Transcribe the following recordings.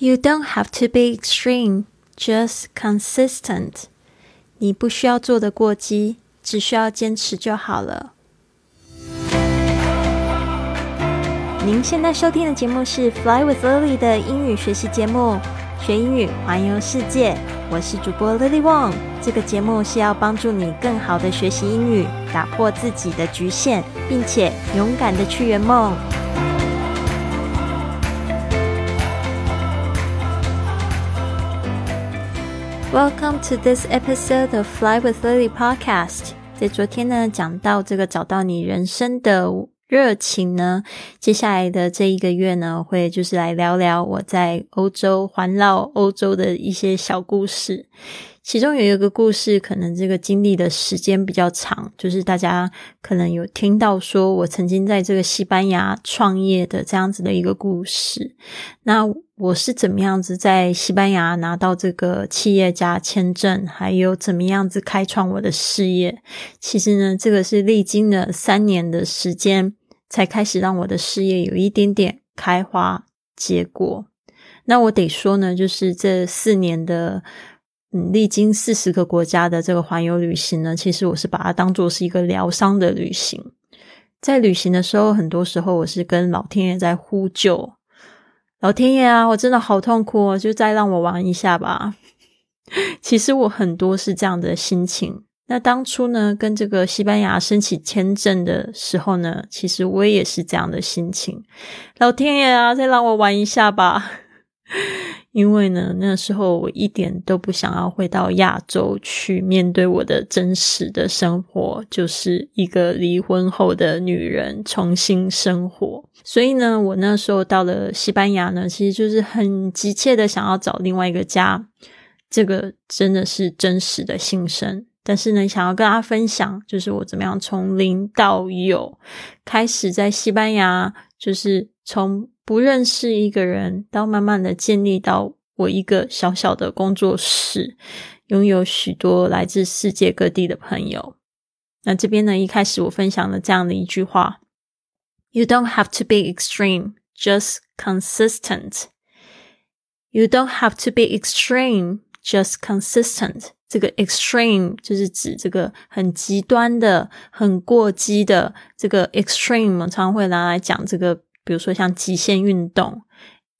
You don't have to be extreme, just consistent. 你不需要做的过激，只需要坚持就好了。您现在收听的节目是《Fly with Lily》的英语学习节目，学英语环游世界。我是主播 Lily Wong。这个节目是要帮助你更好的学习英语，打破自己的局限，并且勇敢的去圆梦。Welcome to this episode of Fly with Lily podcast。在昨天呢，讲到这个找到你人生的热情呢，接下来的这一个月呢，会就是来聊聊我在欧洲环绕欧洲的一些小故事。其中有一个故事，可能这个经历的时间比较长，就是大家可能有听到说我曾经在这个西班牙创业的这样子的一个故事。那我是怎么样子在西班牙拿到这个企业家签证，还有怎么样子开创我的事业？其实呢，这个是历经了三年的时间，才开始让我的事业有一点点开花结果。那我得说呢，就是这四年的。嗯，历经四十个国家的这个环游旅行呢，其实我是把它当做是一个疗伤的旅行。在旅行的时候，很多时候我是跟老天爷在呼救：“老天爷啊，我真的好痛苦，就再让我玩一下吧。”其实我很多是这样的心情。那当初呢，跟这个西班牙申请签证的时候呢，其实我也是这样的心情：“老天爷啊，再让我玩一下吧。”因为呢，那时候我一点都不想要回到亚洲去面对我的真实的生活，就是一个离婚后的女人重新生活。所以呢，我那时候到了西班牙呢，其实就是很急切的想要找另外一个家。这个真的是真实的心声。但是呢，想要跟大家分享，就是我怎么样从零到有，开始在西班牙，就是从。不认识一个人，到慢慢的建立到我一个小小的工作室，拥有许多来自世界各地的朋友。那这边呢，一开始我分享了这样的一句话：You don't have to be extreme, just consistent. You don't have to be extreme, just consistent. 这个 extreme 就是指这个很极端的、很过激的。这个 extreme 常常会拿来讲这个。比如说像极限运动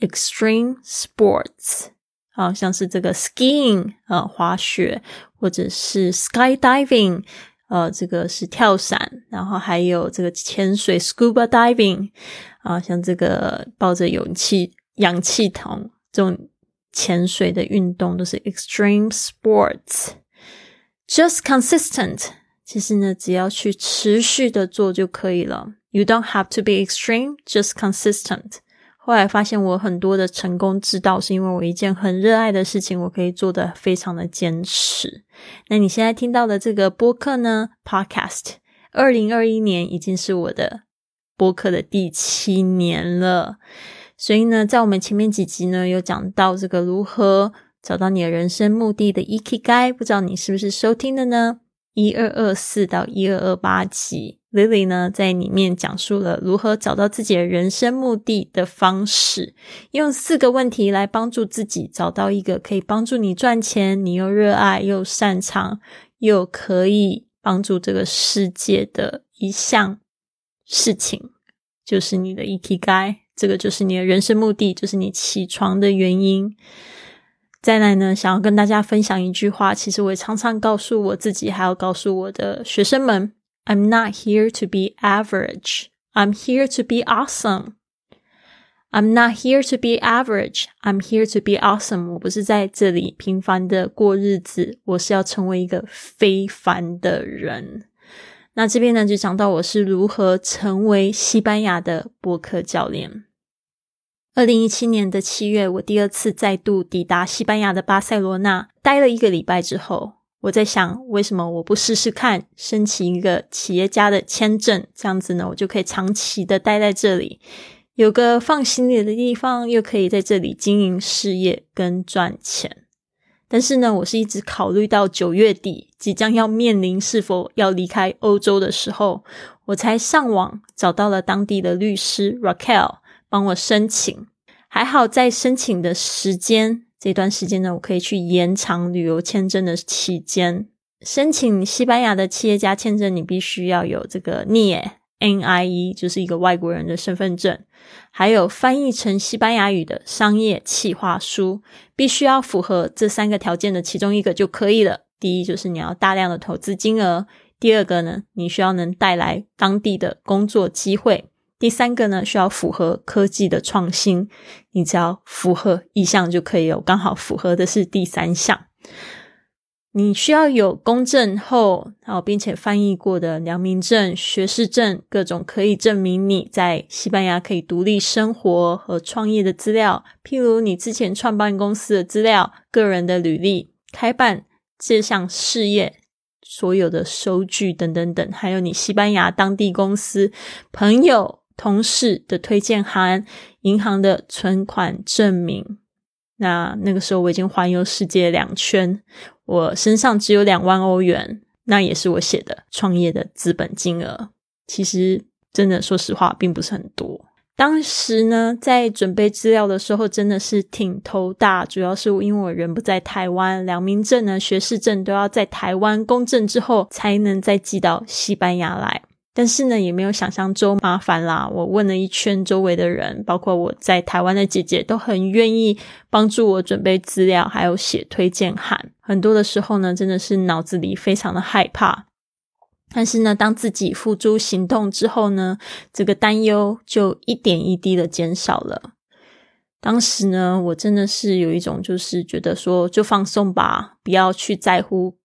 （extreme sports），啊，像是这个 skiing 啊，滑雪，或者是 skydiving，呃，这个是跳伞，然后还有这个潜水 （scuba diving），啊，像这个抱着氧气氧气筒这种潜水的运动都是 extreme sports。Just consistent，其实呢，只要去持续的做就可以了。You don't have to be extreme, just consistent. 后来发现我很多的成功之道，是因为我一件很热爱的事情，我可以做的非常的坚持。那你现在听到的这个播客呢？Podcast，二零二一年已经是我的播客的第七年了。所以呢，在我们前面几集呢，有讲到这个如何找到你的人生目的的 EKG，不知道你是不是收听的呢？一二二四到一二二八集。Lily 呢，在里面讲述了如何找到自己的人生目的的方式，用四个问题来帮助自己找到一个可以帮助你赚钱、你又热爱又擅长又可以帮助这个世界的一项事情，就是你的 EKG，这个就是你的人生目的，就是你起床的原因。再来呢，想要跟大家分享一句话，其实我也常常告诉我自己，还要告诉我的学生们。I'm not here to be average. I'm here to be awesome. I'm not here to be average. I'm here to be awesome. 我不是在这里平凡的过日子，我是要成为一个非凡的人。那这边呢，就讲到我是如何成为西班牙的播客教练。二零一七年的七月，我第二次再度抵达西班牙的巴塞罗那，待了一个礼拜之后。我在想，为什么我不试试看申请一个企业家的签证？这样子呢，我就可以长期的待在这里，有个放行李的地方，又可以在这里经营事业跟赚钱。但是呢，我是一直考虑到九月底即将要面临是否要离开欧洲的时候，我才上网找到了当地的律师 Raquel 帮我申请。还好在申请的时间这段时间呢，我可以去延长旅游签证的期间。申请西班牙的企业家签证，你必须要有这个 NIE，就是一个外国人的身份证，还有翻译成西班牙语的商业企划书，必须要符合这三个条件的其中一个就可以了。第一就是你要大量的投资金额，第二个呢，你需要能带来当地的工作机会，第三个呢，需要符合科技的创新。你只要符合一项就可以有，刚好符合的是第三项。你需要有公证后，好，并且翻译过的良民证、学士证，各种可以证明你在西班牙可以独立生活和创业的资料，譬如你之前创办公司的资料、个人的履历、开办这项事业所有的收据等等等，还有你西班牙当地公司、朋友、同事的推荐函、银行的存款证明。那那个时候我已经环游世界两圈，我身上只有两万欧元，那也是我写的创业的资本金额。其实真的说实话，并不是很多。当时呢，在准备资料的时候，真的是挺头大，主要是因为我人不在台湾，两民证呢、学士证都要在台湾公证之后，才能再寄到西班牙来。但是呢，也没有想象中麻烦啦。我问了一圈周围的人，包括我在台湾的姐姐，都很愿意帮助我准备资料，还有写推荐函。很多的时候呢，真的是脑子里非常的害怕。但是呢，当自己付诸行动之后呢，这个担忧就一点一滴的减少了。当时呢，我真的是有一种就是觉得说，就放松吧，不要去在乎。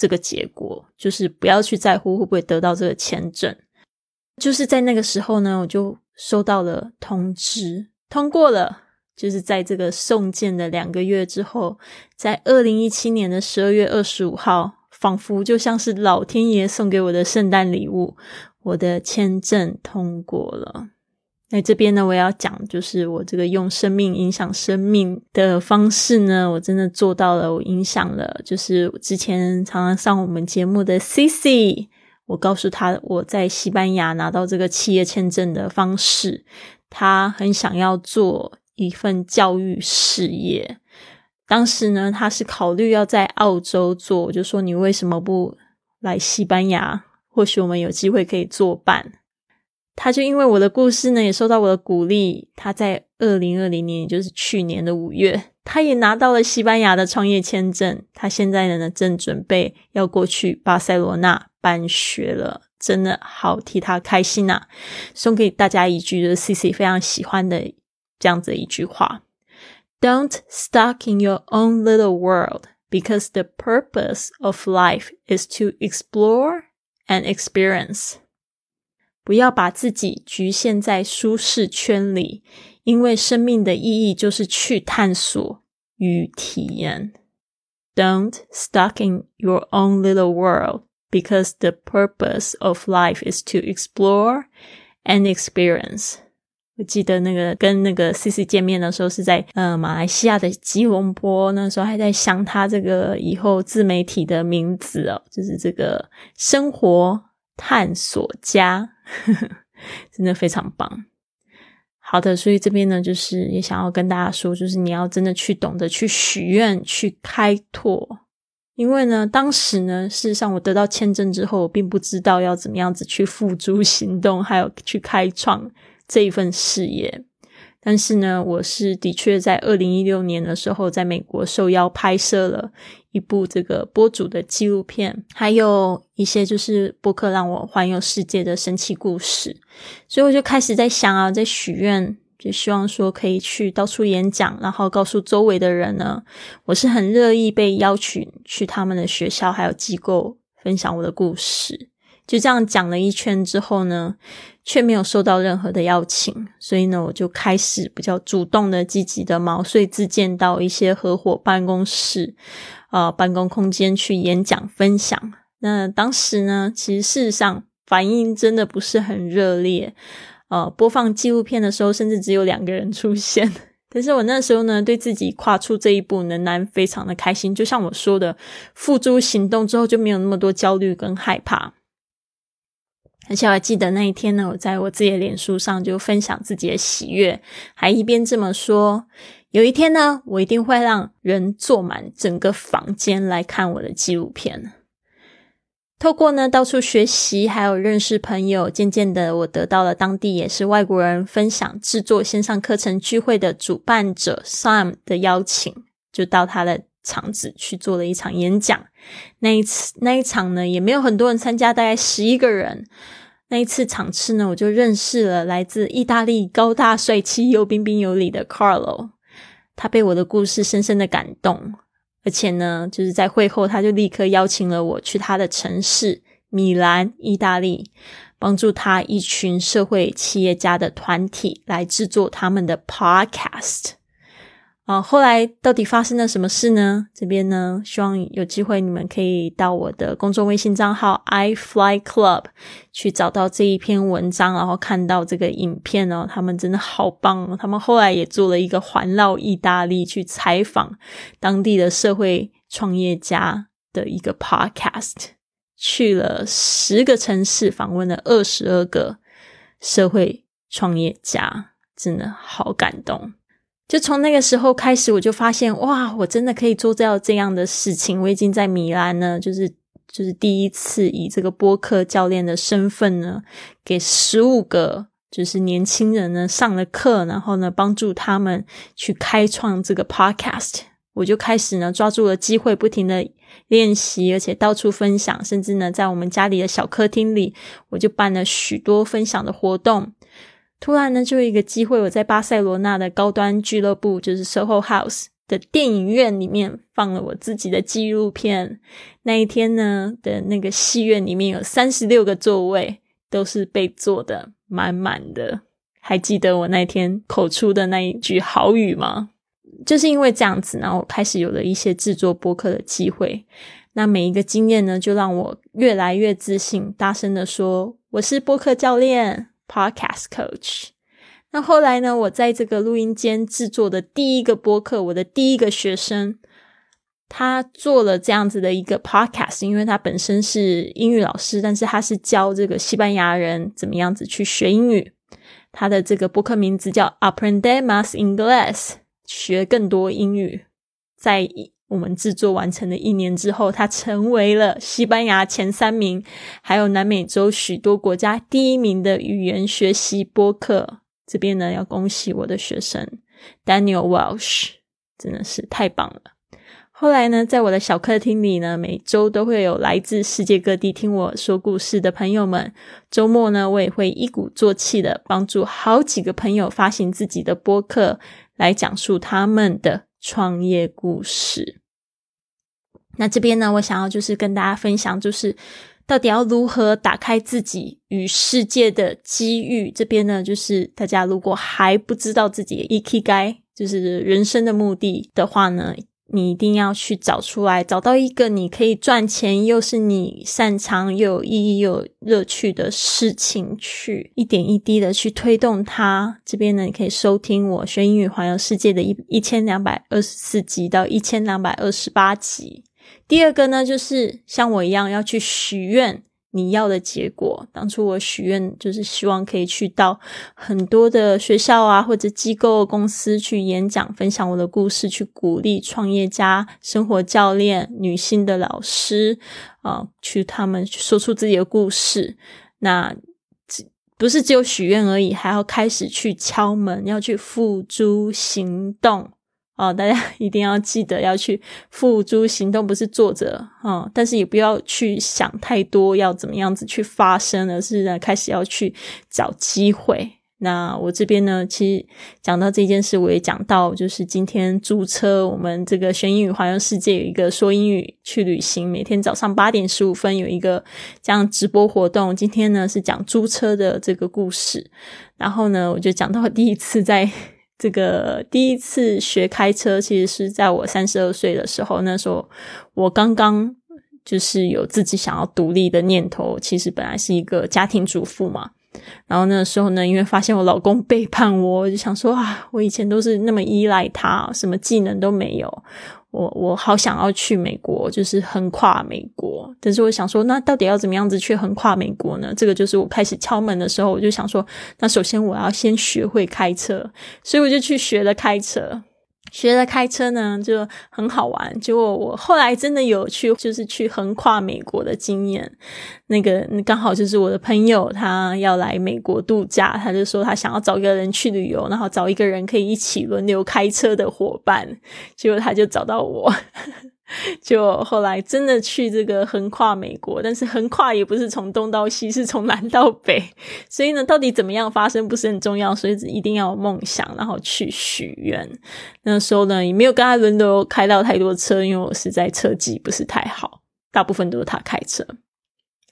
这个结果就是不要去在乎会不会得到这个签证。就是在那个时候呢，我就收到了通知，通过了。就是在这个送件的两个月之后，在二零一七年的十二月二十五号，仿佛就像是老天爷送给我的圣诞礼物，我的签证通过了。那这边呢，我要讲就是我这个用生命影响生命的方式呢，我真的做到了，我影响了。就是之前常常上我们节目的 C C，我告诉他我在西班牙拿到这个企业签证的方式，他很想要做一份教育事业。当时呢，他是考虑要在澳洲做，我就说你为什么不来西班牙？或许我们有机会可以作伴。他就因为我的故事呢，也受到我的鼓励。他在二零二零年，也就是去年的五月，他也拿到了西班牙的创业签证。他现在呢，正准备要过去巴塞罗那办学了，真的好替他开心呐！送给大家一句，就是 C C 非常喜欢的这样子一句话：Don't stuck in your own little world, because the purpose of life is to explore and experience. 不要把自己局限在舒适圈里，因为生命的意义就是去探索与体验。Don't stuck in your own little world, because the purpose of life is to explore and experience. 我记得那个跟那个 C C 见面的时候是在呃马来西亚的吉隆坡，那时候还在想他这个以后自媒体的名字哦，就是这个生活探索家。真的非常棒。好的，所以这边呢，就是也想要跟大家说，就是你要真的去懂得去许愿、去开拓。因为呢，当时呢，事实上我得到签证之后，我并不知道要怎么样子去付诸行动，还有去开创这一份事业。但是呢，我是的确在二零一六年的时候，在美国受邀拍摄了一部这个播主的纪录片，还有一些就是播客让我环游世界的神奇故事，所以我就开始在想啊，在许愿，就希望说可以去到处演讲，然后告诉周围的人呢，我是很乐意被邀请去他们的学校还有机构分享我的故事。就这样讲了一圈之后呢，却没有收到任何的邀请，所以呢，我就开始比较主动的、积极的毛遂自荐到一些合伙办公室、啊办公空间去演讲分享。那当时呢，其实事实上反应真的不是很热烈，呃，播放纪录片的时候，甚至只有两个人出现。但是我那时候呢，对自己跨出这一步仍然非常的开心。就像我说的，付诸行动之后，就没有那么多焦虑跟害怕。而且我还记得那一天呢，我在我自己的脸书上就分享自己的喜悦，还一边这么说：有一天呢，我一定会让人坐满整个房间来看我的纪录片。透过呢到处学习，还有认识朋友，渐渐的我得到了当地也是外国人分享制作线上课程聚会的主办者 Sam 的邀请，就到他的场子去做了一场演讲。那一次那一场呢，也没有很多人参加，大概十一个人。那一次场次呢，我就认识了来自意大利高大帅气又彬彬有礼的 Carlo。他被我的故事深深的感动，而且呢，就是在会后他就立刻邀请了我去他的城市米兰，意大利，帮助他一群社会企业家的团体来制作他们的 Podcast。啊，后来到底发生了什么事呢？这边呢，希望有机会你们可以到我的公众微信账号 i fly club 去找到这一篇文章，然后看到这个影片哦。他们真的好棒哦！他们后来也做了一个环绕意大利去采访当地的社会创业家的一个 podcast，去了十个城市，访问了二十二个社会创业家，真的好感动。就从那个时候开始，我就发现哇，我真的可以做到这样的事情。我已经在米兰呢，就是就是第一次以这个播客教练的身份呢，给十五个就是年轻人呢上了课，然后呢帮助他们去开创这个 podcast。我就开始呢抓住了机会，不停的练习，而且到处分享，甚至呢在我们家里的小客厅里，我就办了许多分享的活动。突然呢，就一个机会，我在巴塞罗那的高端俱乐部，就是 SOHO House 的电影院里面放了我自己的纪录片。那一天呢的那个戏院里面有三十六个座位，都是被坐的满满的。还记得我那天口出的那一句好语吗？就是因为这样子，然后我开始有了一些制作播客的机会。那每一个经验呢，就让我越来越自信，大声的说：“我是播客教练。” Podcast Coach。那后来呢？我在这个录音间制作的第一个播客，我的第一个学生，他做了这样子的一个 Podcast，因为他本身是英语老师，但是他是教这个西班牙人怎么样子去学英语。他的这个播客名字叫 Aprender Más Inglés，学更多英语。在我们制作完成的一年之后，他成为了西班牙前三名，还有南美洲许多国家第一名的语言学习播客。这边呢，要恭喜我的学生 Daniel Welsh，真的是太棒了。后来呢，在我的小客厅里呢，每周都会有来自世界各地听我说故事的朋友们。周末呢，我也会一鼓作气的帮助好几个朋友发行自己的播客，来讲述他们的创业故事。那这边呢，我想要就是跟大家分享，就是到底要如何打开自己与世界的机遇。这边呢，就是大家如果还不知道自己 e k 该就是人生的目的的话呢，你一定要去找出来，找到一个你可以赚钱，又是你擅长又有意义又有乐趣的事情，去一点一滴的去推动它。这边呢，你可以收听我学英语环游世界的一一千两百二十四集到一千两百二十八集。第二个呢，就是像我一样要去许愿你要的结果。当初我许愿就是希望可以去到很多的学校啊，或者机构、公司去演讲，分享我的故事，去鼓励创业家、生活教练、女性的老师啊，去他们说出自己的故事。那不是只有许愿而已，还要开始去敲门，要去付诸行动。哦，大家一定要记得要去付诸行动，不是坐着啊！但是也不要去想太多，要怎么样子去发生，而是呢开始要去找机会。那我这边呢，其实讲到这件事，我也讲到，就是今天租车，我们这个学英语环游世界有一个说英语去旅行，每天早上八点十五分有一个这样直播活动。今天呢是讲租车的这个故事，然后呢我就讲到第一次在。这个第一次学开车，其实是在我三十二岁的时候。那时候我刚刚就是有自己想要独立的念头。其实本来是一个家庭主妇嘛，然后那时候呢，因为发现我老公背叛我，我就想说啊，我以前都是那么依赖他，什么技能都没有。我我好想要去美国，就是横跨美国。但是我想说，那到底要怎么样子去横跨美国呢？这个就是我开始敲门的时候，我就想说，那首先我要先学会开车，所以我就去学了开车。学了开车呢，就很好玩。结果我后来真的有去，就是去横跨美国的经验。那个刚好就是我的朋友，他要来美国度假，他就说他想要找一个人去旅游，然后找一个人可以一起轮流开车的伙伴。结果他就找到我。就后来真的去这个横跨美国，但是横跨也不是从东到西，是从南到北。所以呢，到底怎么样发生不是很重要，所以一定要有梦想，然后去许愿。那时候呢，也没有跟他轮流开到太多车，因为我实在车技不是太好，大部分都是他开车。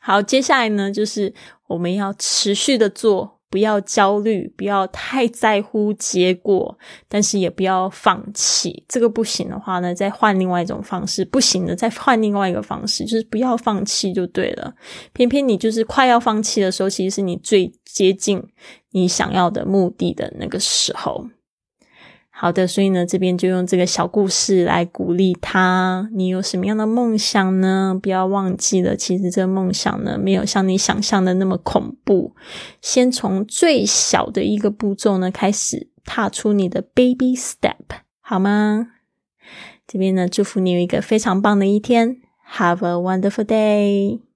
好，接下来呢，就是我们要持续的做。不要焦虑，不要太在乎结果，但是也不要放弃。这个不行的话呢，再换另外一种方式；不行的，再换另外一个方式，就是不要放弃就对了。偏偏你就是快要放弃的时候，其实是你最接近你想要的目的的那个时候。好的，所以呢，这边就用这个小故事来鼓励他。你有什么样的梦想呢？不要忘记了，其实这个梦想呢，没有像你想象的那么恐怖。先从最小的一个步骤呢开始，踏出你的 baby step，好吗？这边呢，祝福你有一个非常棒的一天。Have a wonderful day。